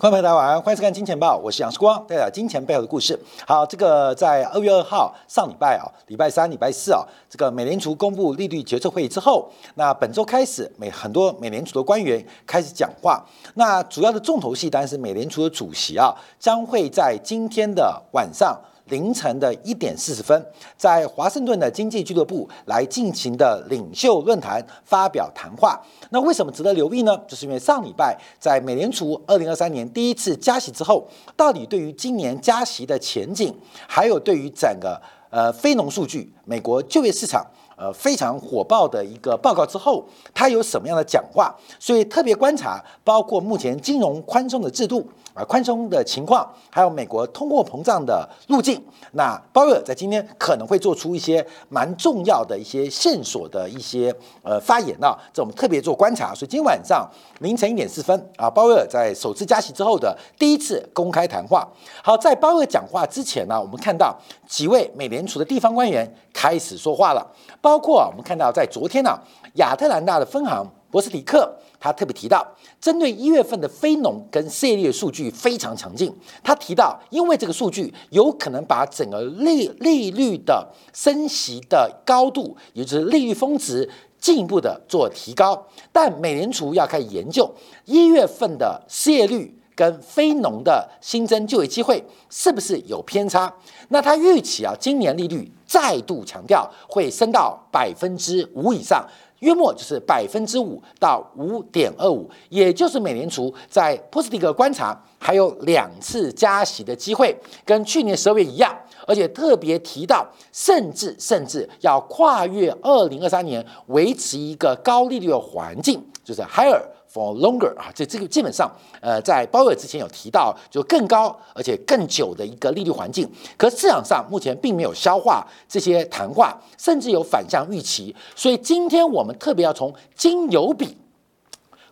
观众朋友大家晚安，欢迎收看《金钱报》，我是杨世光，带来金钱背后的故事。好，这个在二月二号上礼拜啊，礼拜三、礼拜四啊，这个美联储公布利率决策会议之后，那本周开始，美很多美联储的官员开始讲话。那主要的重头戏当然是美联储的主席啊，将会在今天的晚上。凌晨的一点四十分，在华盛顿的经济俱乐部来进行的领袖论坛发表谈话。那为什么值得留意呢？就是因为上礼拜在美联储二零二三年第一次加息之后，到底对于今年加息的前景，还有对于整个呃非农数据、美国就业市场呃非常火爆的一个报告之后，他有什么样的讲话？所以特别观察，包括目前金融宽松的制度。啊，宽松的情况，还有美国通货膨胀的路径，那鲍威尔在今天可能会做出一些蛮重要的一些线索的一些呃发言啊，这我们特别做观察。所以今天晚上凌晨一点四分啊，鲍威尔在首次加息之后的第一次公开谈话。好，在鲍威尔讲话之前呢，我们看到几位美联储的地方官员开始说话了，包括我们看到在昨天呢，亚特兰大的分行博斯迪克。他特别提到，针对一月份的非农跟失业率数据非常强劲。他提到，因为这个数据有可能把整个利利率的升息的高度，也就是利率峰值进一步的做提高。但美联储要开始研究一月份的失业率跟非农的新增就业机会是不是有偏差。那他预期啊，今年利率再度强调会升到百分之五以上。约莫就是百分之五到五点二五，也就是美联储在波斯蒂克观察还有两次加息的机会，跟去年十二月一样，而且特别提到，甚至甚至要跨越二零二三年，维持一个高利率的环境，就是 higher。For longer 啊，这这个基本上，呃，在鲍威尔之前有提到，就更高而且更久的一个利率环境。可市场上目前并没有消化这些谈话，甚至有反向预期。所以今天我们特别要从金油比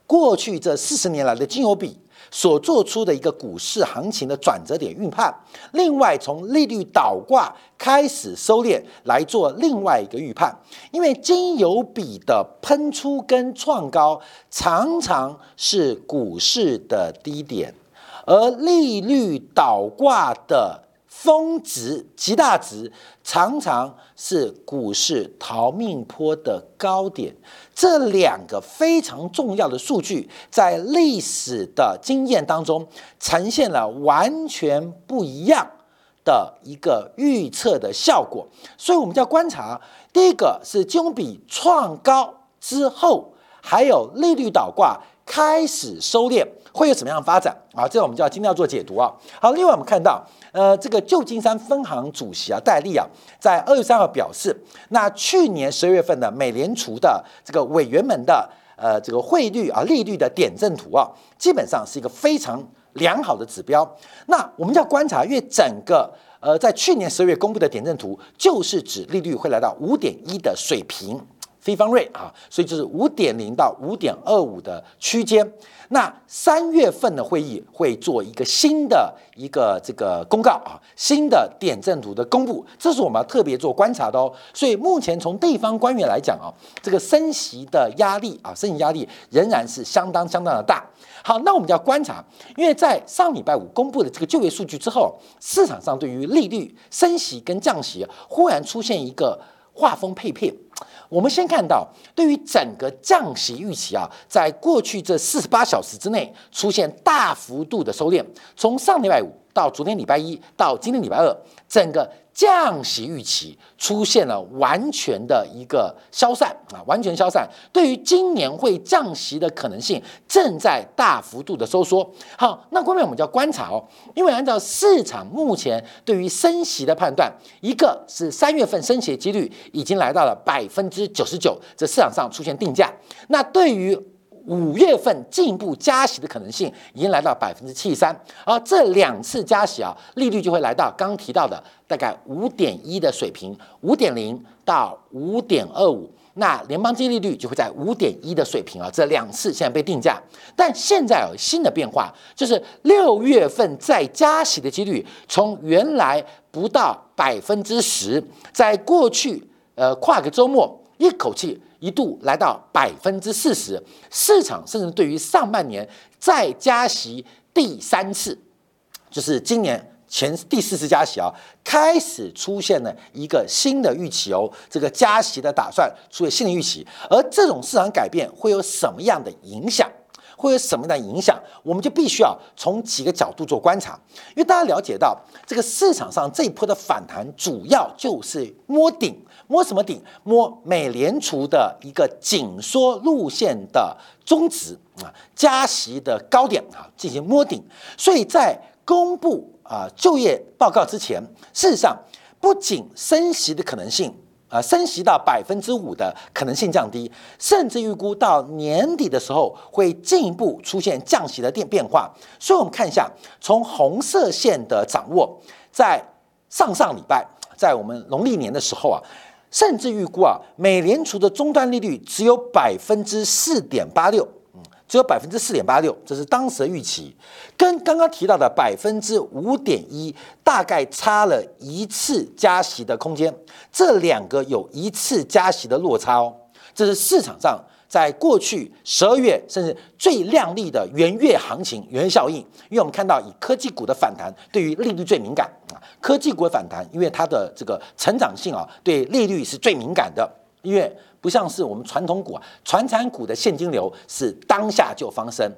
过去这四十年来的金油比。所做出的一个股市行情的转折点预判，另外从利率倒挂开始收敛来做另外一个预判，因为金油比的喷出跟创高常常是股市的低点，而利率倒挂的。峰值极大值常常是股市逃命坡的高点，这两个非常重要的数据，在历史的经验当中呈现了完全不一样的一个预测的效果。所以，我们要观察第一个是金融比创高之后，还有利率倒挂开始收敛，会有什么样的发展啊？这我们就要今天要做解读啊。好，另外我们看到。呃，这个旧金山分行主席啊，戴利啊，在二月三号表示，那去年十二月份的美联储的这个委员们的呃这个汇率啊利率的点阵图啊，基本上是一个非常良好的指标。那我们要观察，因为整个呃在去年十二月公布的点阵图，就是指利率会来到五点一的水平。非方瑞啊，所以就是五点零到五点二五的区间。那三月份的会议会做一个新的一个这个公告啊，新的点阵图的公布，这是我们要特别做观察的哦。所以目前从地方官员来讲啊，这个升息的压力啊，升息压力仍然是相当相当的大。好，那我们就要观察，因为在上礼拜五公布的这个就业数据之后，市场上对于利率升息跟降息忽然出现一个画风配片。我们先看到，对于整个降息预期啊，在过去这四十八小时之内出现大幅度的收敛，从上礼拜五到昨天礼拜一到今天礼拜二，整个。降息预期出现了完全的一个消散啊，完全消散。对于今年会降息的可能性正在大幅度的收缩。好，那后面我们就要观察哦，因为按照市场目前对于升息的判断，一个是三月份升息的几率已经来到了百分之九十九，这市场上出现定价。那对于五月份进一步加息的可能性已经来到百分之七十三，而这两次加息啊，利率就会来到刚提到的大概五点一的水平，五点零到五点二五，那联邦基金利率就会在五点一的水平啊，这两次现在被定价，但现在有新的变化，就是六月份再加息的几率从原来不到百分之十，在过去呃跨个周末一口气。一度来到百分之四十，市场甚至对于上半年再加息第三次，就是今年前第四次加息啊，开始出现了一个新的预期哦，这个加息的打算出现新的预期，而这种市场改变会有什么样的影响？会有什么样的影响？我们就必须要从几个角度做观察，因为大家了解到这个市场上这一波的反弹，主要就是摸顶，摸什么顶？摸美联储的一个紧缩路线的中值啊，加息的高点啊，进行摸顶。所以在公布啊就业报告之前，事实上不仅升息的可能性。啊，升息到百分之五的可能性降低，甚至预估到年底的时候会进一步出现降息的变变化。所以，我们看一下从红色线的掌握，在上上礼拜，在我们农历年的时候啊，甚至预估啊，美联储的终端利率只有百分之四点八六。只有百分之四点八六，这是当时的预期，跟刚刚提到的百分之五点一，大概差了一次加息的空间。这两个有一次加息的落差哦，这是市场上在过去十二月甚至最亮丽的元月行情元月效应。因为我们看到以科技股的反弹对于利率最敏感啊，科技股的反弹，因为它的这个成长性啊，对利率是最敏感的，因为。不像是我们传统股啊，传产股的现金流是当下就发生，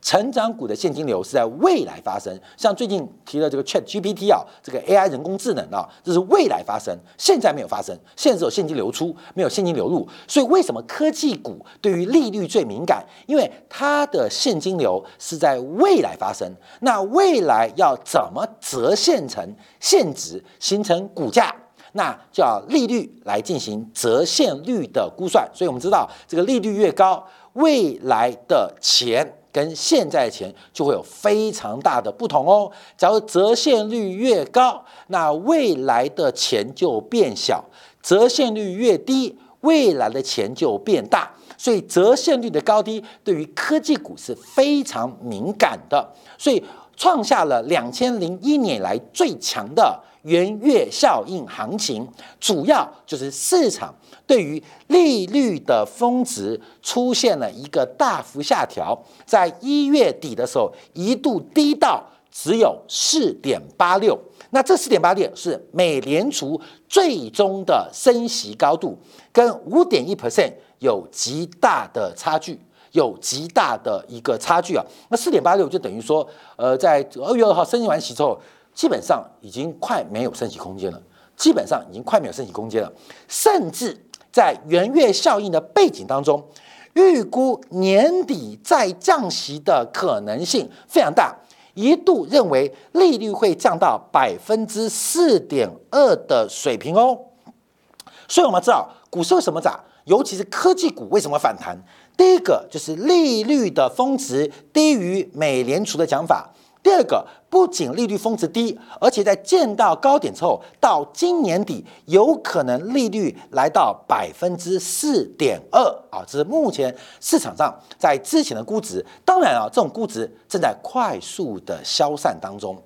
成长股的现金流是在未来发生。像最近提的这个 Chat GPT 啊，这个 AI 人工智能啊，这是未来发生，现在没有发生，现在只有现金流出，没有现金流入。所以为什么科技股对于利率最敏感？因为它的现金流是在未来发生，那未来要怎么折现成现值，形成股价？那叫利率来进行折现率的估算，所以我们知道这个利率越高，未来的钱跟现在的钱就会有非常大的不同哦。假如折现率越高，那未来的钱就变小；折现率越低，未来的钱就变大。所以折现率的高低对于科技股是非常敏感的，所以创下了两千零一年以来最强的。元月效应行情主要就是市场对于利率的峰值出现了一个大幅下调，在一月底的时候一度低到只有四点八六，那这四点八六是美联储最终的升息高度，跟五点一 percent 有极大的差距，有极大的一个差距啊。那四点八六就等于说，呃，在二月二号升息完息之后。基本上已经快没有升息空间了，基本上已经快没有升息空间了，甚至在元月效应的背景当中，预估年底再降息的可能性非常大，一度认为利率会降到百分之四点二的水平哦。所以我们知道股市为什么涨，尤其是科技股为什么反弹？第一个就是利率的峰值低于美联储的讲法。第二个，不仅利率峰值低，而且在见到高点之后，到今年底有可能利率来到百分之四点二啊，这是目前市场上在之前的估值。当然啊，这种估值正在快速的消散当中，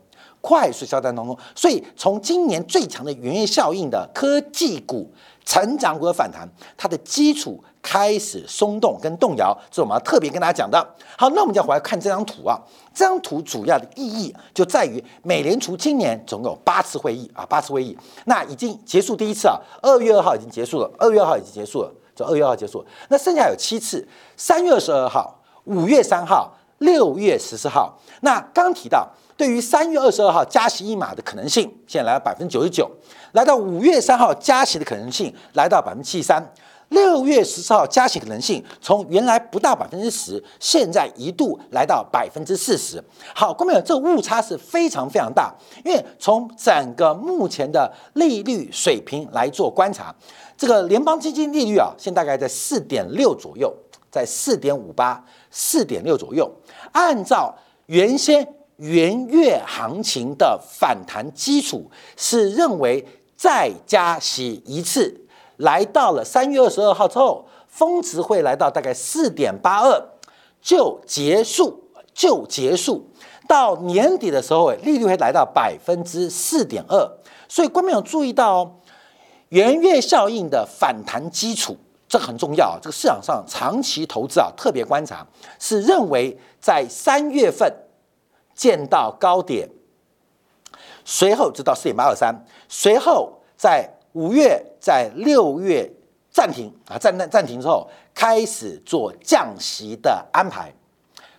快速消散当中。所以从今年最强的原业效应的科技股、成长股的反弹，它的基础。开始松动跟动摇，这是我们要特别跟大家讲的。好，那我们就回来看这张图啊。这张图主要的意义就在于，美联储今年总共有八次会议啊，八次会议。那已经结束第一次啊，二月二号已经结束了，二月二号已经结束了，就二月二号结束。那剩下有七次，三月二十二号、五月三号、六月十四号。那刚提到，对于三月二十二号加息一码的可能性，现在来到百分之九十九；来到五月三号加息的可能性，来到百分之七十三。六月十四号加息可能性从原来不到百分之十，现在一度来到百分之四十。好，各位朋友，这个误差是非常非常大。因为从整个目前的利率水平来做观察，这个联邦基金利率啊，现在大概在四点六左右，在四点五八、四点六左右。按照原先元月行情的反弹基础，是认为再加息一次。来到了三月二十二号之后，峰值会来到大概四点八二，就结束，就结束。到年底的时候，利率会来到百分之四点二。所以，观众有注意到圆月效应的反弹基础，这很重要。这个市场上长期投资啊，特别观察是认为在三月份见到高点，随后就到四点八二三，随后在五月、在六月暂停啊，暂暂暂停之后，开始做降息的安排。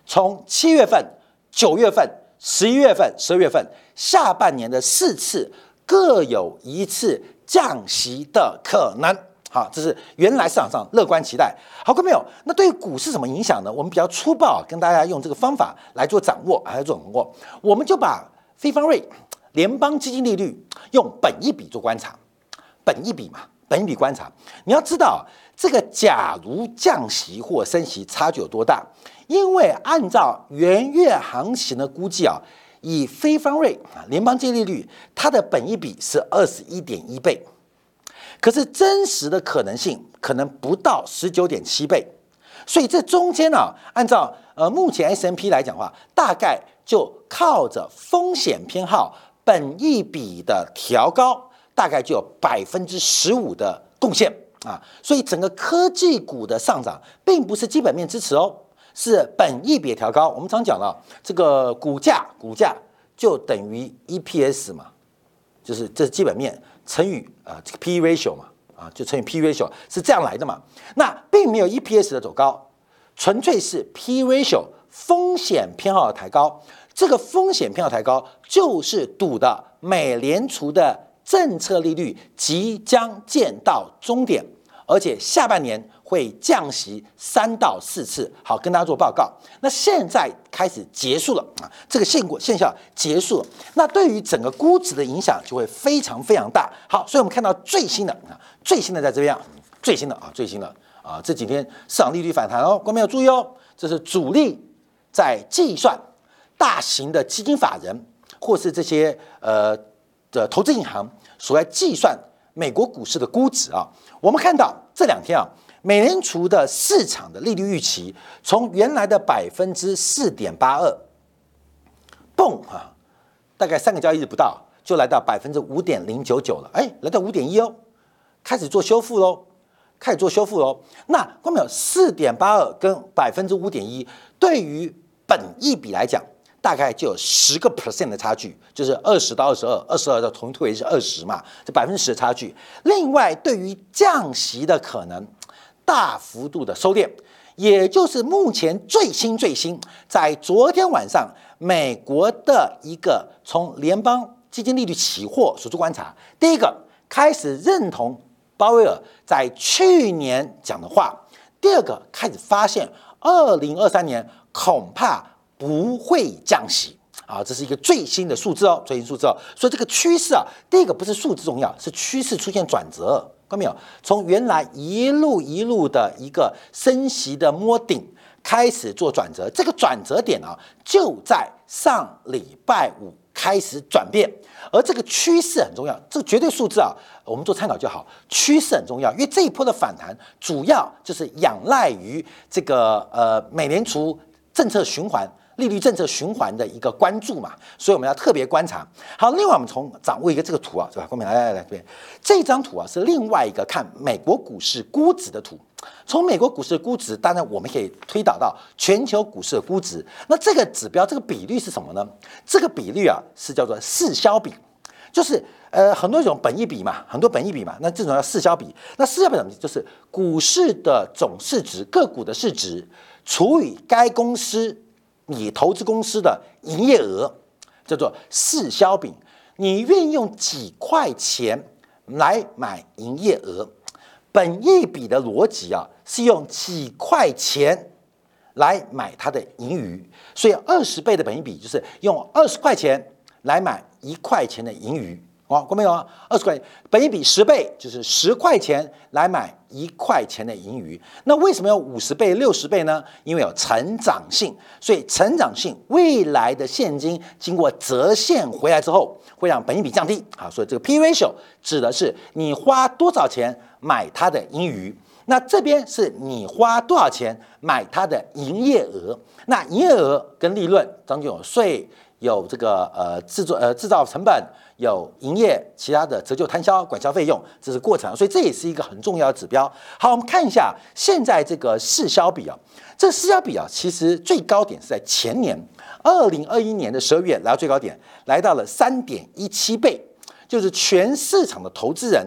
从七月份、九月份、十一月份、十二月份，下半年的四次各有一次降息的可能。好，这是原来市场上乐观期待。好，各位朋友，那对股市什么影响呢？我们比较粗暴，跟大家用这个方法来做掌握，来做掌握。我们就把非方瑞联邦基金利率用本一笔做观察，本一笔嘛，本一笔观察。你要知道，这个假如降息或升息差距有多大？因为按照元月行情的估计啊，以非方瑞啊联邦借利率，它的本一笔是二十一点一倍。可是真实的可能性可能不到十九点七倍，所以这中间呢，按照呃目前 S M P 来讲话，大概就靠着风险偏好本一比的调高，大概就有百分之十五的贡献啊。所以整个科技股的上涨，并不是基本面支持哦，是本益比调高。我们常讲了，这个股价股价就等于 E P S 嘛，就是这是基本面。乘以啊这个 P ratio 嘛，啊就乘以 P ratio 是这样来的嘛？那并没有 EPS 的走高，纯粹是 P ratio 风险偏好的抬高。这个风险偏好抬高，就是赌的美联储的政策利率即将见到终点，而且下半年。会降息三到四次，好跟大家做报告。那现在开始结束了啊，这个现果现象结束了，那对于整个估值的影响就会非常非常大。好，所以我们看到最新的啊，最新的在这边啊，最新的啊，最新的啊，这几天市场利率反弹哦，各位要注意哦，这是主力在计算大型的基金法人或是这些呃的投资银行所在计算美国股市的估值啊。我们看到这两天啊。美联储的市场的利率预期从原来的百分之四点八二，蹦啊，大概三个交易日不到就来到百分之五点零九九了，哎，来到五点一哦，开始做修复喽，开始做修复喽。那关没有四点八二跟百分之五点一，对于本益比来讲，大概就有十个 percent 的差距，就是二十到二十二，二十二的同退是二十嘛，这百分之十的差距。另外，对于降息的可能。大幅度的收敛，也就是目前最新最新，在昨天晚上，美国的一个从联邦基金利率期货所做观察，第一个开始认同鲍威尔在去年讲的话，第二个开始发现二零二三年恐怕不会降息啊，这是一个最新的数字哦，最新数字哦，所以这个趋势啊，第一个不是数字重要，是趋势出现转折。看到没有？从原来一路一路的一个升息的摸顶开始做转折，这个转折点啊，就在上礼拜五开始转变。而这个趋势很重要，这个绝对数字啊，我们做参考就好。趋势很重要，因为这一波的反弹主要就是仰赖于这个呃美联储政策循环。利率政策循环的一个关注嘛，所以我们要特别观察。好，另外我们从掌握一个这个图啊，是吧？后面来来来这边，这张图啊是另外一个看美国股市估值的图。从美国股市的估值，当然我们可以推导到全球股市的估值。那这个指标，这个比率是什么呢？这个比率啊是叫做市销比，就是呃很多种本益比嘛，很多本益比嘛。那这种叫市销比。那市销比什么？就是股市的总市值，个股的市值除以该公司。你投资公司的营业额叫做市销比，你愿意用几块钱来买营业额？本一笔的逻辑啊，是用几块钱来买它的盈余，所以二十倍的本一笔就是用二十块钱来买一块钱的盈余。哦，过没有啊？二十块钱，本一比十倍，就是十块钱来买一块钱的盈余。那为什么要五十倍、六十倍呢？因为有成长性，所以成长性未来的现金经过折现回来之后，会让本一比降低。好，所以这个 P ratio 指的是你花多少钱买它的盈余。那这边是你花多少钱买它的营业额。那营业额跟利润当中有税。有这个呃制作呃制造成本，有营业其他的折旧摊销管销费用，这是过程，所以这也是一个很重要的指标。好，我们看一下现在这个市销比啊，这市销比啊，其实最高点是在前年二零二一年的十二月来到最高点，来到了三点一七倍，就是全市场的投资人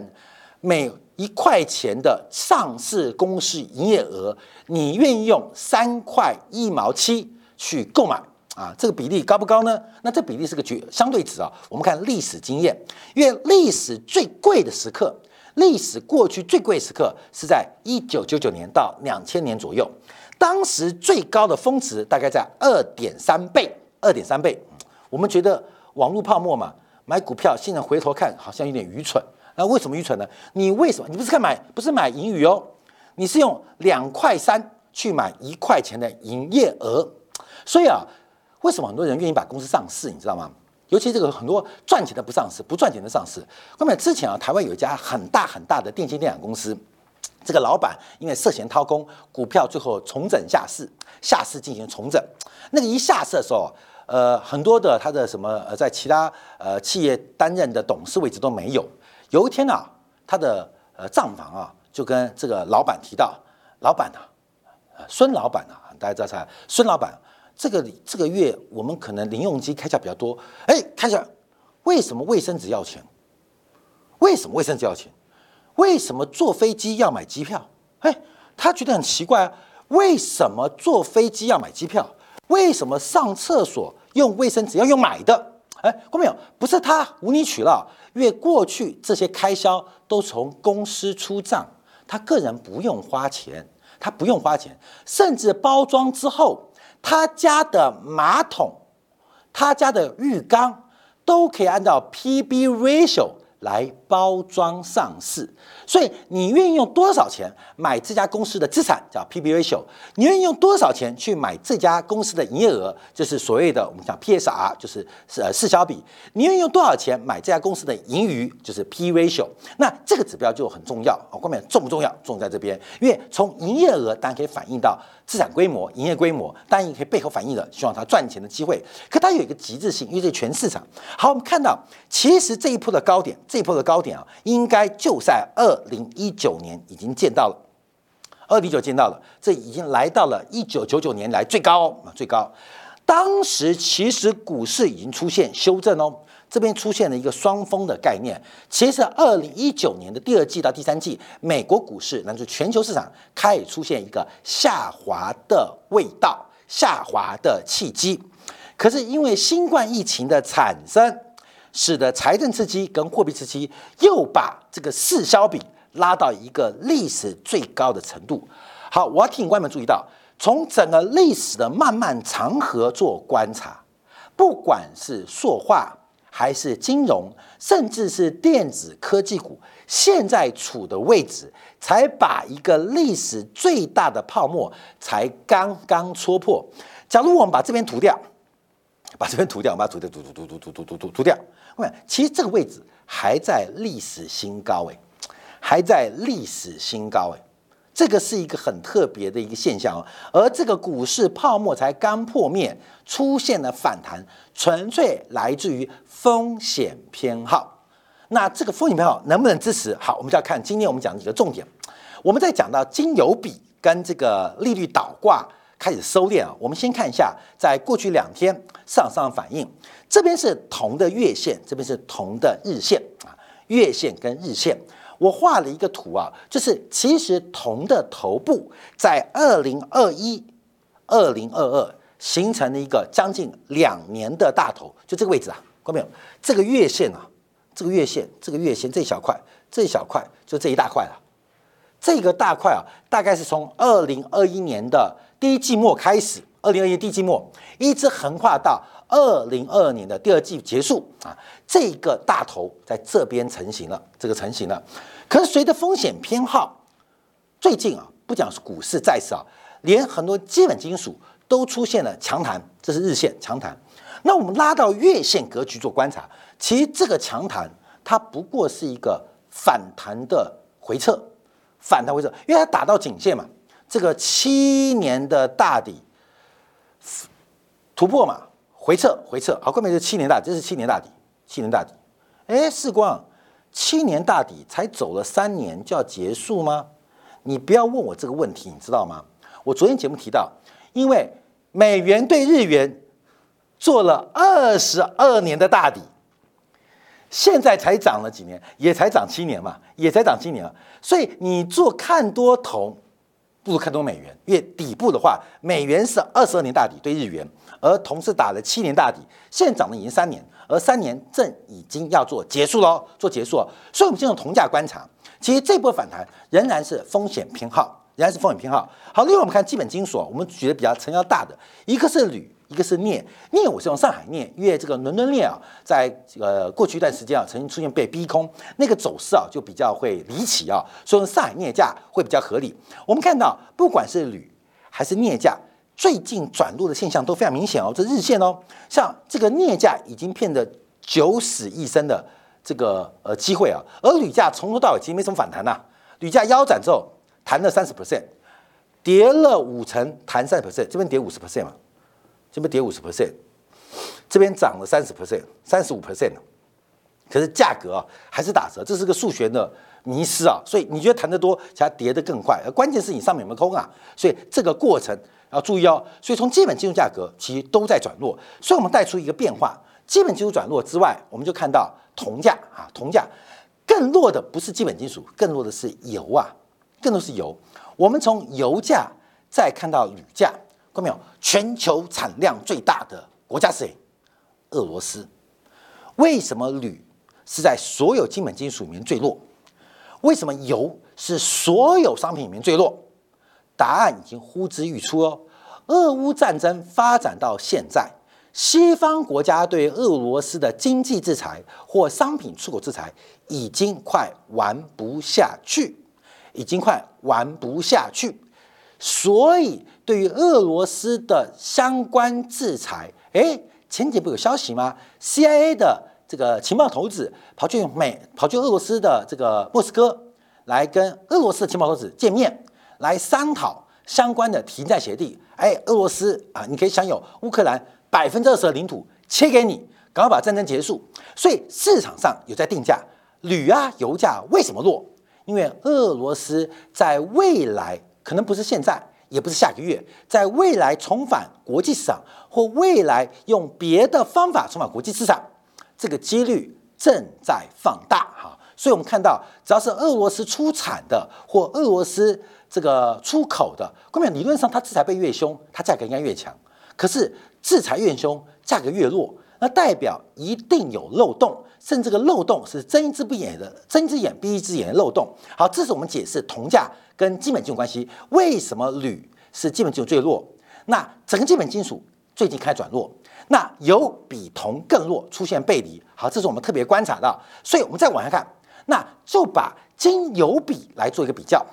每一块钱的上市公司营业额，你愿意用三块一毛七去购买？啊，这个比例高不高呢？那这比例是个绝相对值啊。我们看历史经验，因为历史最贵的时刻，历史过去最贵时刻是在一九九九年到两千年左右，当时最高的峰值大概在二点三倍，二点三倍。我们觉得网络泡沫嘛，买股票现在回头看好像有点愚蠢。那为什么愚蠢呢？你为什么？你不是看买，不是买盈余哦，你是用两块三去买一块钱的营业额，所以啊。为什么很多人愿意把公司上市？你知道吗？尤其这个很多赚钱的不上市，不赚钱的上市。后面之前啊，台湾有一家很大很大的电信电缆公司，这个老板因为涉嫌掏空，股票最后重整下市，下市进行重整。那个一下市的时候，呃，很多的他的什么呃，在其他呃企业担任的董事位置都没有。有一天啊，他的呃账房啊，就跟这个老板提到，老板呐，呃，孙老板呐，大家知道啥？孙老板。这个这个月我们可能零用金开销比较多，哎，开销为什么卫生纸要钱？为什么卫生纸要钱？为什么坐飞机要买机票？哎，他觉得很奇怪啊，为什么坐飞机要买机票？为什么上厕所用卫生纸要用买的？哎，看到没有？不是他无理取闹，因为过去这些开销都从公司出账，他个人不用花钱，他不用花钱，甚至包装之后。他家的马桶，他家的浴缸，都可以按照 P/B ratio 来包装上市。所以你愿意用多少钱买这家公司的资产，叫 P/B ratio？你愿意用多少钱去买这家公司的营业额，就是所谓的我们讲 P/S/R，就是呃市销比。你愿意用多少钱买这家公司的盈余，就是 P ratio。那这个指标就很重要啊，关键重不重要？重在这边，因为从营业额当然可以反映到资产规模、营业规模，当然也可以背后反映的希望它赚钱的机会。可它有一个极致性，因为这全市场。好，我们看到其实这一波的高点，这一波的高点啊，应该就在二。二零一九年已经见到了，二零一九见到了，这已经来到了一九九九年来最高啊最高。当时其实股市已经出现修正哦，这边出现了一个双峰的概念。其实二零一九年的第二季到第三季，美国股市乃至全球市场开始出现一个下滑的味道，下滑的契机。可是因为新冠疫情的产生。使得财政刺激跟货币刺激又把这个市销比拉到一个历史最高的程度。好，我要提醒观众注意到，从整个历史的漫漫长河做观察，不管是塑化还是金融，甚至是电子科技股，现在处的位置，才把一个历史最大的泡沫才刚刚戳破。假如我们把这边涂掉。把这边涂掉，把它涂掉，涂涂涂涂涂涂涂涂涂掉。喂，其实这个位置还在历史新高，哎，还在历史新高，哎，这个是一个很特别的一个现象哦。而这个股市泡沫才刚破灭，出现了反弹，纯粹来自于风险偏好。那这个风险偏好能不能支持？好，我们就要看今天我们讲几个重点。我们在讲到金油比跟这个利率倒挂。开始收敛啊！我们先看一下，在过去两天上上反应，这边是铜的月线，这边是铜的日线啊，月线跟日线，我画了一个图啊，就是其实铜的头部在二零二一、二零二二形成了一个将近两年的大头，就这个位置啊，看到没有？这个月线啊，这个月线，这个月线这一小块，这一小块就这一大块了，这个大块啊，大概是从二零二一年的。第一季末开始，二零二一第一季末一直横跨到二零二二年的第二季结束啊，这个大头在这边成型了，这个成型了。可是随着风险偏好，最近啊，不讲是股市、债市啊，连很多基本金属都出现了强弹，这是日线强弹。那我们拉到月线格局做观察，其实这个强弹它不过是一个反弹的回撤，反弹回撤，因为它打到颈线嘛。这个七年的大底突破嘛，回撤回撤，好，后面是七年大，这是七年大底，七年大底。哎，世光，七年大底才走了三年就要结束吗？你不要问我这个问题，你知道吗？我昨天节目提到，因为美元对日元做了二十二年的大底，现在才涨了几年，也才涨七年嘛，也才涨七年，所以你做看多头。不如看多美元，因为底部的话，美元是二十二年大底对日元，而同时打了七年大底，现在涨了已经三年，而三年正已经要做结束喽，做结束。所以，我们进入同价观察，其实这波反弹仍然是风险偏好，仍然是风险偏好。好，另外我们看基本金属，我们举的比较成交大的，一个是铝。一个是镍，镍我是用上海镍，因为这个伦敦镍啊，在呃过去一段时间啊，曾经出现被逼空，那个走势啊就比较会离奇啊，所以上海镍价会比较合理。我们看到不管是铝还是镍价，最近转弱的现象都非常明显哦，这日线哦，像这个镍价已经变得九死一生的这个呃机会啊，而铝价从头到尾其实没什么反弹呐，铝价腰斩之后弹了三十 percent，跌了五成，弹三十 percent，这边跌五十 percent 嘛。这边跌五十 percent，这边涨了三十 percent，三十五 percent 可是价格啊还是打折，这是个数学的迷失啊。所以你觉得弹得多，才跌得更快。而关键是你上面有没有空啊？所以这个过程要注意哦。所以从基本金属价格其实都在转弱，所以我们带出一个变化：基本金属转弱之外，我们就看到铜价啊，铜价更弱的不是基本金属，更弱的是油啊，更多是油。我们从油价再看到铝价。看到没有？全球产量最大的国家是谁？俄罗斯。为什么铝是在所有基本金属里面最弱？为什么油是所有商品里面最弱？答案已经呼之欲出哦。俄乌战争发展到现在，西方国家对俄罗斯的经济制裁或商品出口制裁已经快玩不下去，已经快玩不下去。所以，对于俄罗斯的相关制裁，哎，前几不有消息吗？CIA 的这个情报头子跑去美，跑去俄罗斯的这个莫斯科，来跟俄罗斯的情报头子见面，来商讨相关的停战协定。哎，俄罗斯啊，你可以享有乌克兰百分之二十的领土，切给你，赶快把战争结束。所以市场上有在定价，铝啊，油价为什么落？因为俄罗斯在未来。可能不是现在，也不是下个月，在未来重返国际市场，或未来用别的方法重返国际市场，这个几率正在放大哈。所以，我们看到，只要是俄罗斯出产的或俄罗斯这个出口的，根本理论上它制裁被越凶，它价格应该越强。可是制裁越凶，价格越弱，那代表一定有漏洞，甚至这个漏洞是睁一只不眼的，睁一只眼闭一只眼的漏洞。好，这是我们解释铜价。跟基本金属关系，为什么铝是基本金属最弱？那整个基本金属最近开始转弱，那油比铜更弱，出现背离。好，这是我们特别观察到。所以我们再往下看，那就把金油比来做一个比较。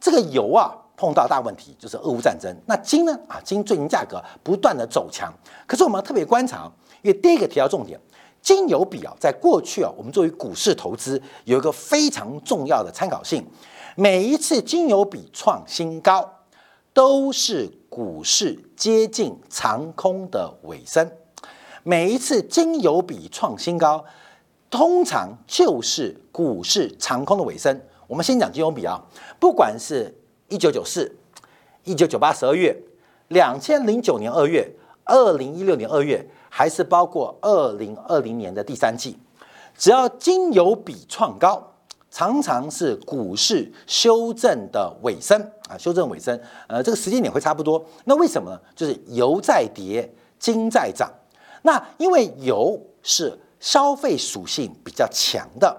这个油啊碰到大问题就是俄乌战争，那金呢啊金最近价格不断的走强。可是我们特别观察，因为第一个提到重点，金油比啊，在过去啊，我们作为股市投资有一个非常重要的参考性。每一次金油比创新高，都是股市接近长空的尾声。每一次金油比创新高，通常就是股市长空的尾声。我们先讲金油比啊，不管是一九九四、一九九八十二月、两千零九年二月、二零一六年二月，还是包括二零二零年的第三季，只要金油比创高。常常是股市修正的尾声啊，修正尾声，呃，这个时间点会差不多。那为什么呢？就是油在跌，金在涨。那因为油是消费属性比较强的，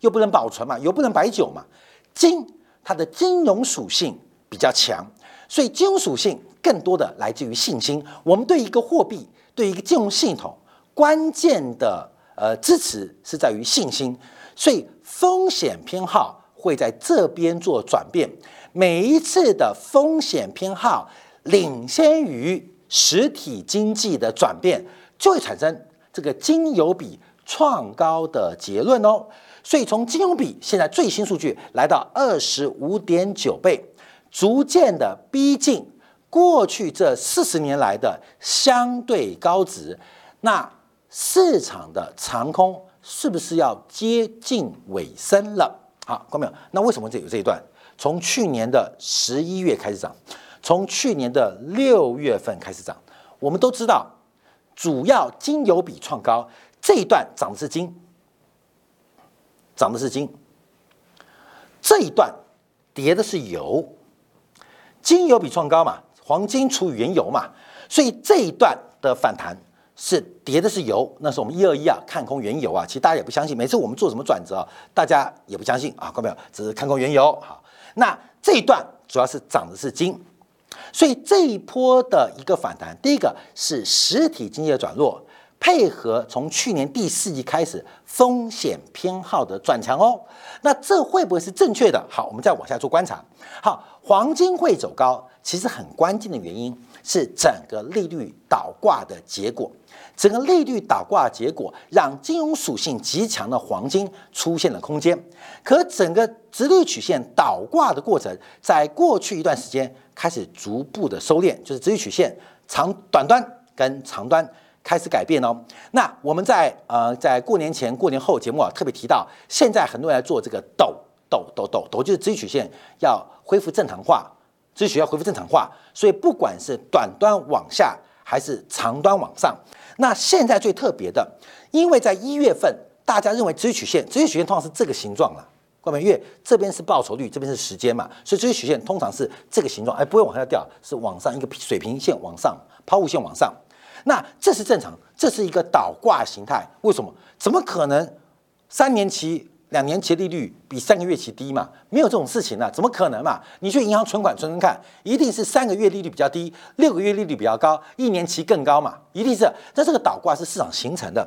又不能保存嘛，油不能白酒嘛。金它的金融属性比较强，所以金融属性更多的来自于信心。我们对一个货币，对一个金融系统，关键的呃支持是在于信心。所以风险偏好会在这边做转变，每一次的风险偏好领先于实体经济的转变，就会产生这个金油比创高的结论哦。所以从金融比现在最新数据来到二十五点九倍，逐渐的逼近过去这四十年来的相对高值。那市场的长空是不是要接近尾声了？好，看到没有？那为什么这有这一段？从去年的十一月开始涨，从去年的六月份开始涨。我们都知道，主要金油比创高这一段涨的是金，涨的是金。这一段跌的是油，金油比创高嘛，黄金除以原油嘛，所以这一段的反弹是跌的是油。那是我们一二一啊，看空原油啊，其实大家也不相信。每次我们做什么转折，大家也不相信啊，看到没有？只是看空原油好。那这一段主要是涨的是金，所以这一波的一个反弹，第一个是实体经济的转弱，配合从去年第四季开始风险偏好的转强哦。那这会不会是正确的？好，我们再往下做观察。好，黄金会走高，其实很关键的原因是整个利率倒挂的结果。整个利率倒挂结果，让金融属性极强的黄金出现了空间。可整个直率曲线倒挂的过程，在过去一段时间开始逐步的收敛，就是直率曲线长短端跟长端开始改变哦。那我们在呃在过年前、过年后节目啊特别提到，现在很多人在做这个抖抖抖抖抖，就是直率曲线要恢复正常化，直率曲要恢复正常化，所以不管是短端往下还是长端往上。那现在最特别的，因为在一月份，大家认为直率曲线，直率曲线通常是这个形状了，各位，因为这边是报酬率，这边是时间嘛，所以直率曲线通常是这个形状，哎，不会往下掉，是往上一个水平线往上，抛物线往上，那这是正常，这是一个倒挂形态，为什么？怎么可能三年期？两年期利率比三个月期低嘛？没有这种事情呢，怎么可能嘛？你去银行存款存存看，一定是三个月利率比较低，六个月利率比较高，一年期更高嘛？一定是。那这个倒挂是市场形成的。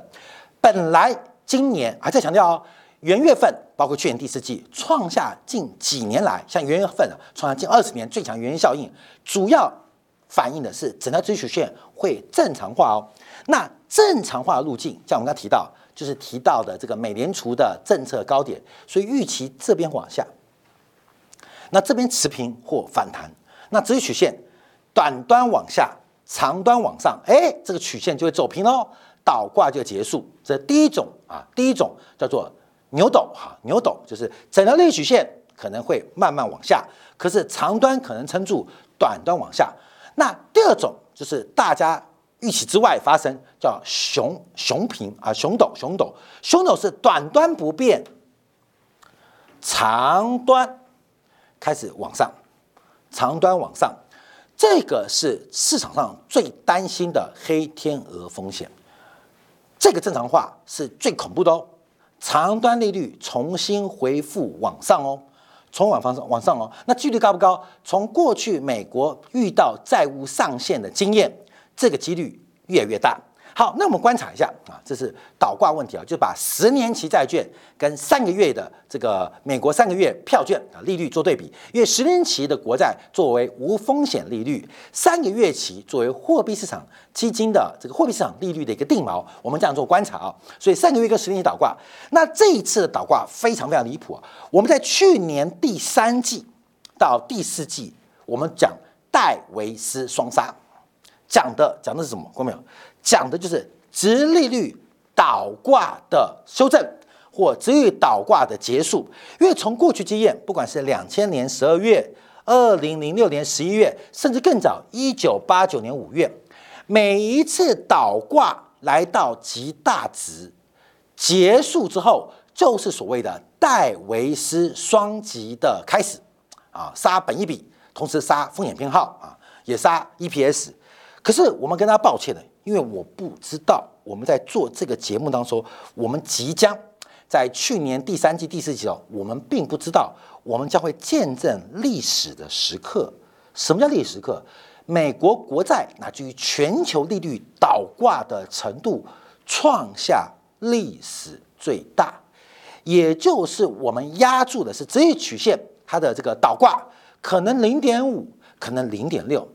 本来今年还在强调哦，元月份包括去年第四季创下近几年来，像元月份啊，创下近二十年最强原因效应，主要反映的是整条追求线会正常化哦。那正常化的路径，像我们刚提到。就是提到的这个美联储的政策高点，所以预期这边往下，那这边持平或反弹，那直曲线短端往下，长端往上，哎，这个曲线就会走平喽，倒挂就结束。这第一种啊，第一种叫做牛斗哈，牛斗就是整条利率曲线可能会慢慢往下，可是长端可能撑住，短端往下。那第二种就是大家。预期之外发生叫熊熊平啊，熊斗熊斗熊斗是短端不变，长端开始往上，长端往上，这个是市场上最担心的黑天鹅风险。这个正常化是最恐怖的哦，长端利率重新恢复往上哦，从往方上往上哦，那几率高不高？从过去美国遇到债务上限的经验。这个几率越来越大。好，那我们观察一下啊，这是倒挂问题啊，就把十年期债券跟三个月的这个美国三个月票券啊利率做对比，因为十年期的国债作为无风险利率，三个月期作为货币市场基金的这个货币市场利率的一个定锚，我们这样做观察啊，所以三个月跟十年期倒挂，那这一次的倒挂非常非常离谱啊！我们在去年第三季到第四季，我们讲戴维斯双杀。讲的讲的是什么？看到没有？讲的就是直利率倒挂的修正，或直利率倒挂的结束。因为从过去经验，不管是两千年十二月、二零零六年十一月，甚至更早一九八九年五月，每一次倒挂来到极大值结束之后，就是所谓的戴维斯双极的开始啊，杀本一笔，同时杀风险偏好啊，也杀 EPS。可是我们跟大家抱歉的，因为我不知道我们在做这个节目当中，我们即将在去年第三季、第四季哦，我们并不知道我们将会见证历史的时刻。什么叫历史时刻？美国国债乃至于全球利率倒挂的程度创下历史最大，也就是我们压住的是直率曲线它的这个倒挂，可能零点五，可能零点六。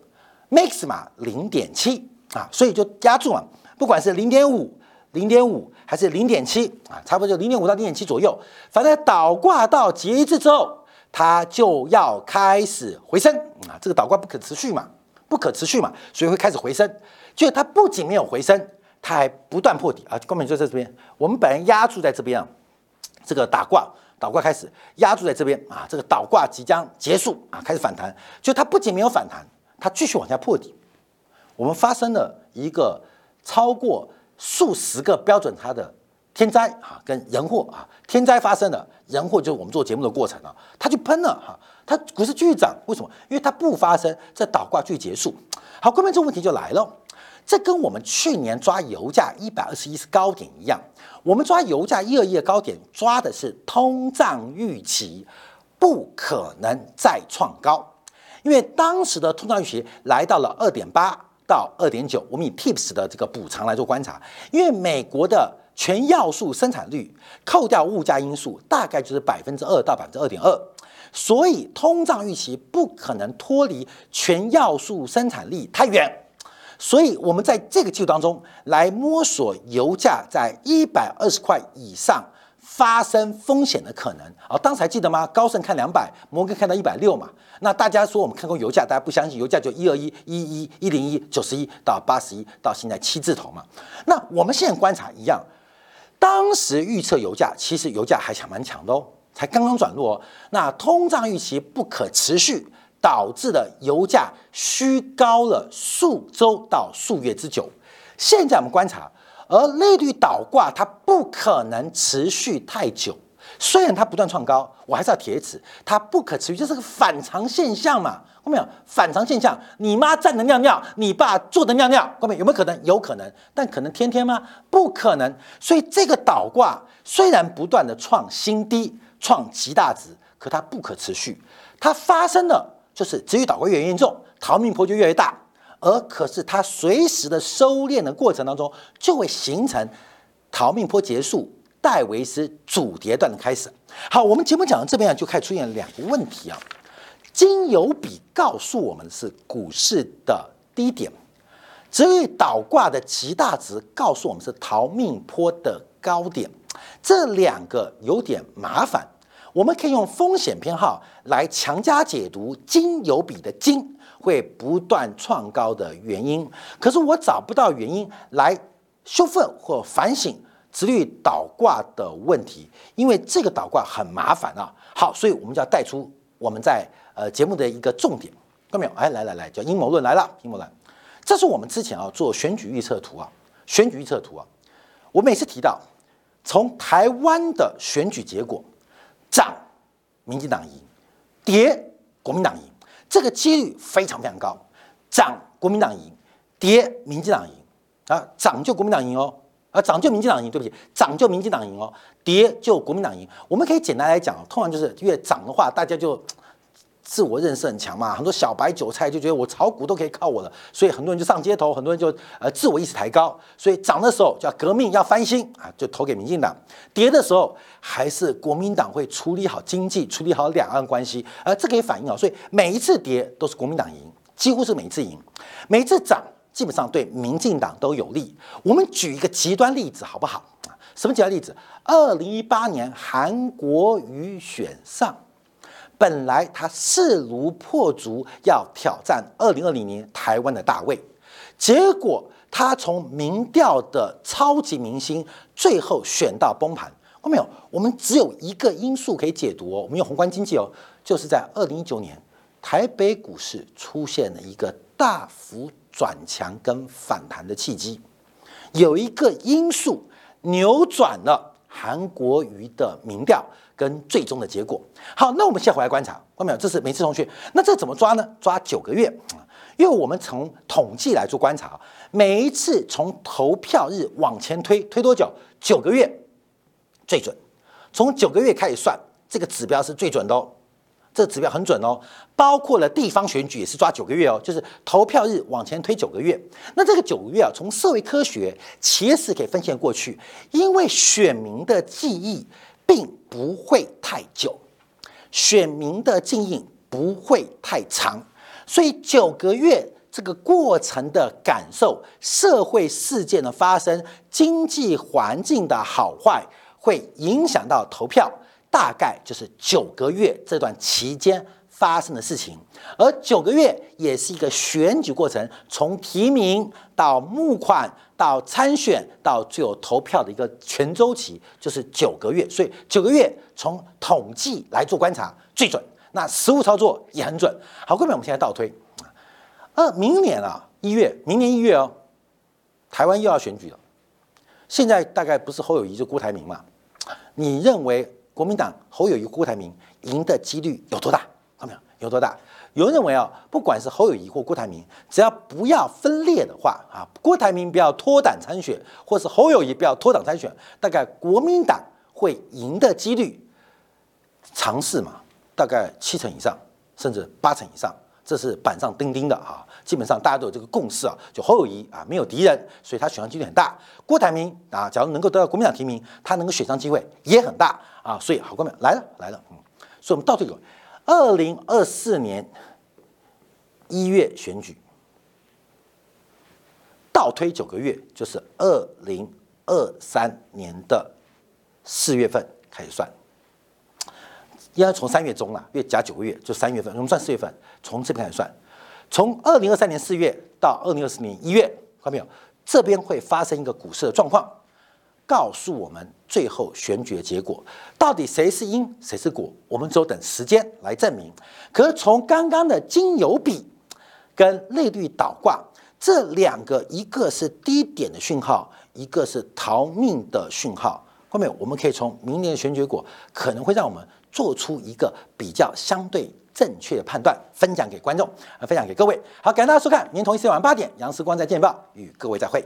max 嘛零点七啊，所以就压住嘛，不管是零点五、零点五还是零点七啊，差不多就零点五到零点七左右。反正倒挂到极致之后，它就要开始回升啊。这个倒挂不可持续嘛，不可持续嘛，所以会开始回升。就它不仅没有回升，它还不断破底啊，根本就在这边。我们本来压住在这边啊，这个打挂倒挂开始压住在这边啊，这个倒挂即将结束啊，开始反弹。就它不仅没有反弹，它继续往下破底。我们发生了一个超过数十个标准差的天灾啊，跟人祸啊，天灾发生了，人祸就是我们做节目的过程啊，它就喷了哈，它股市继续涨，为什么？因为它不发生，这倒挂续结束。好，关键这个问题就来了。这跟我们去年抓油价一百二十一是高点一样，我们抓油价一二一的高点，抓的是通胀预期不可能再创高，因为当时的通胀预期来到了二点八到二点九。我们以 TIPS 的这个补偿来做观察，因为美国的全要素生产率扣掉物价因素，大概就是百分之二到百分之二点二，所以通胀预期不可能脱离全要素生产力太远。所以，我们在这个季度当中来摸索油价在一百二十块以上发生风险的可能啊。当时还记得吗？高盛看两百，摩根看到一百六嘛。那大家说我们看过油价，大家不相信，油价就一二一、一一、一零一、九十一到八十一，到现在七字头嘛。那我们现在观察一样，当时预测油价其实油价还强蛮强的哦，才刚刚转弱。那通胀预期不可持续。导致的油价虚高了数周到数月之久。现在我们观察，而利率倒挂它不可能持续太久。虽然它不断创高，我还是要铁齿，它不可持续，这是个反常现象嘛？看到没有？反常现象，你妈站着尿尿，你爸坐着尿尿，看到没有？没有可能？有可能，但可能天天吗？不可能。所以这个倒挂虽然不断的创新低、创极大值，可它不可持续，它发生了。就是持续倒挂越严重，逃命坡就越来越大，而可是它随时的收敛的过程当中，就会形成逃命坡结束，戴维斯主跌段的开始。好，我们节目讲到这边啊，就开始出现两个问题啊。金油比告诉我们是股市的低点，至于倒挂的极大值告诉我们是逃命坡的高点，这两个有点麻烦。我们可以用风险偏好来强加解读金油比的金会不断创高的原因，可是我找不到原因来修复或反省直率倒挂的问题，因为这个倒挂很麻烦啊。好，所以我们就要带出我们在呃节目的一个重点，看到没有？哎，来来来，叫阴谋论来了，阴谋论，这是我们之前啊做选举预测图啊，选举预测图啊，我每次提到从台湾的选举结果。涨，民进党赢；跌，国民党赢。这个几率非常非常高。涨，国民党赢；跌，民进党赢。啊，涨就国民党赢哦，啊，涨就民进党赢。对不起，涨就民进党赢哦，跌就国民党赢。我们可以简单来讲，通常就是越涨的话，大家就。自我认识很强嘛，很多小白韭菜就觉得我炒股都可以靠我了，所以很多人就上街头，很多人就呃自我意识抬高，所以涨的时候叫革命要翻新啊，就投给民进党；跌的时候还是国民党会处理好经济，处理好两岸关系，而这可以反映啊，所以每一次跌都是国民党赢，几乎是每次赢；每一次涨基本上对民进党都有利。我们举一个极端例子好不好？什么极端例子？二零一八年韩国瑜选上。本来他势如破竹要挑战二零二零年台湾的大位，结果他从民调的超级明星最后选到崩盘。看到没有？我们只有一个因素可以解读哦，我们用宏观经济哦，就是在二零一九年台北股市出现了一个大幅转强跟反弹的契机，有一个因素扭转了韩国瑜的民调。跟最终的结果。好，那我们现在回来观察，看到没有？这是每次同学，那这怎么抓呢？抓九个月，因为我们从统计来做观察，每一次从投票日往前推，推多久？九个月最准。从九个月开始算，这个指标是最准的哦。这指标很准哦，包括了地方选举也是抓九个月哦，就是投票日往前推九个月。那这个九个月啊，从社会科学其实可以分析过去，因为选民的记忆。并不会太久，选民的经营不会太长，所以九个月这个过程的感受、社会事件的发生、经济环境的好坏，会影响到投票，大概就是九个月这段期间发生的事情，而九个月也是一个选举过程，从提名到募款到参选到最后投票的一个全周期，就是九个月。所以九个月从统计来做观察最准，那实物操作也很准。好，各位，我们现在倒推，呃，明年啊一月，明年一月哦，台湾又要选举了。现在大概不是侯友谊就郭台铭嘛？你认为国民党侯友谊、郭台铭赢的几率有多大？看到没有？有多大？有人认为啊，不管是侯友谊或郭台铭，只要不要分裂的话啊，郭台铭不要脱党参选，或是侯友谊不要脱党参选，大概国民党会赢的几率，尝试嘛，大概七成以上，甚至八成以上。这是板上钉钉的啊，基本上大家都有这个共识啊，就侯友谊啊没有敌人，所以他选上几率很大。郭台铭啊，假如能够得到国民党提名，他能够选上机会也很大啊，所以好，各位来了来了，嗯，所以我们倒推个二零二四年一月选举，倒推九个月就是二零二三年的四月份开始算。应该从三月中了，月加九个月就三月份，我们算四月份，从这边开始算，从二零二三年四月到二零二四年一月，看到没有？这边会发生一个股市的状况，告诉我们最后选举的结果到底谁是因谁是果，我们只有等时间来证明。可是从刚刚的金油比跟内率倒挂这两个，一个是低点的讯号，一个是逃命的讯号，后面我们可以从明年的选举果可能会让我们。做出一个比较相对正确的判断，分享给观众，分享给各位。好，感谢大家收看，明天同一时间晚上八点，杨思光在见报与各位再会。